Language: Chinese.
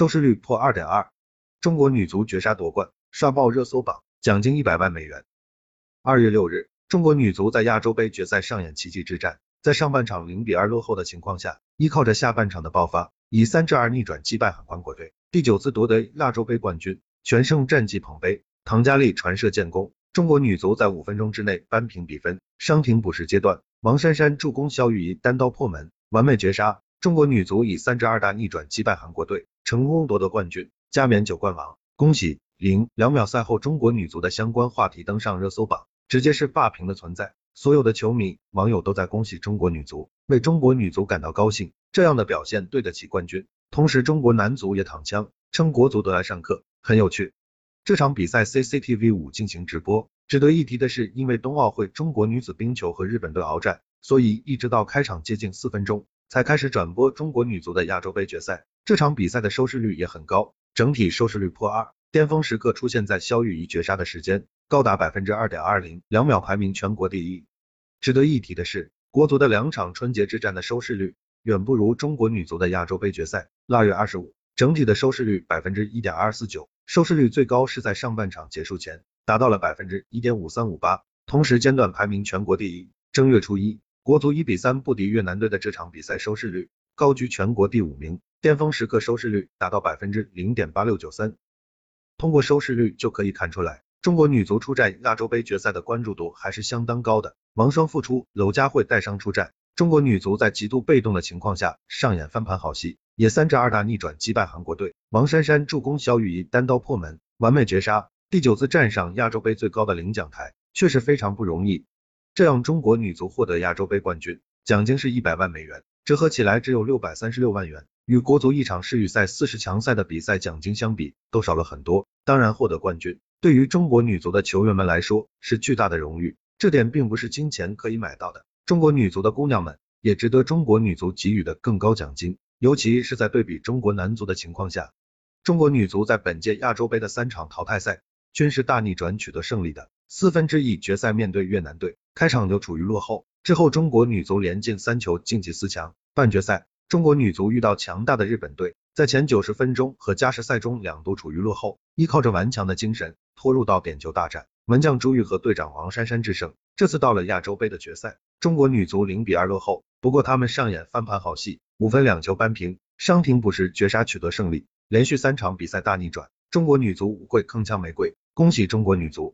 收视率破二点二。中国女足绝杀夺冠，刷爆热搜榜，奖金一百万美元。二月六日，中国女足在亚洲杯决赛上演奇迹之战，在上半场零比二落后的情况下，依靠着下半场的爆发，以三至二逆转击败韩国队，第九次夺得亚洲杯冠军，全胜战绩捧杯。唐佳丽传射建功，中国女足在五分钟之内扳平比分。伤停补时阶段，王珊珊助攻肖玉仪单刀破门，完美绝杀，中国女足以三至二大逆转击败韩国队，成功夺得冠军。加冕九冠王，恭喜！零两秒赛后，中国女足的相关话题登上热搜榜，直接是霸屏的存在。所有的球迷网友都在恭喜中国女足，为中国女足感到高兴，这样的表现对得起冠军。同时，中国男足也躺枪，称国足得来上课，很有趣。这场比赛 CCTV 五进行直播。值得一提的是，因为冬奥会中国女子冰球和日本队鏖战，所以一直到开场接近四分钟才开始转播中国女足的亚洲杯决赛。这场比赛的收视率也很高。整体收视率破二，巅峰时刻出现在肖玉仪绝杀的时间，高达百分之二点二零，两秒排名全国第一。值得一提的是，国足的两场春节之战的收视率远不如中国女足的亚洲杯决赛。腊月二十五，整体的收视率百分之一点二四九，收视率最高是在上半场结束前达到了百分之一点五三五八，同时间段排名全国第一。正月初一，国足一比三不敌越南队的这场比赛收视率高居全国第五名。巅峰时刻收视率达到百分之零点八六九三，通过收视率就可以看出来，中国女足出战亚洲杯决赛的关注度还是相当高的。王霜复出，娄佳慧带伤出战，中国女足在极度被动的情况下上演翻盘好戏，也三战二大逆转击败韩国队。王珊珊助攻肖玉仪单刀破门，完美绝杀，第九次站上亚洲杯最高的领奖台，确实非常不容易。这样中国女足获得亚洲杯冠军，奖金是一百万美元，折合起来只有六百三十六万元。与国足一场世预赛四十强赛的比赛奖金相比，都少了很多。当然，获得冠军对于中国女足的球员们来说是巨大的荣誉，这点并不是金钱可以买到的。中国女足的姑娘们也值得中国女足给予的更高奖金，尤其是在对比中国男足的情况下。中国女足在本届亚洲杯的三场淘汰赛均是大逆转取得胜利的。四分之一决赛面对越南队，开场就处于落后，之后中国女足连进三球晋级四强。半决赛。中国女足遇到强大的日本队，在前九十分钟和加时赛中两度处于落后，依靠着顽强的精神拖入到点球大战，门将朱玉和队长王珊珊制胜。这次到了亚洲杯的决赛，中国女足零比二落后，不过他们上演翻盘好戏，五分两球扳平，伤停补时绝杀取得胜利，连续三场比赛大逆转，中国女足无愧铿锵玫瑰，恭喜中国女足！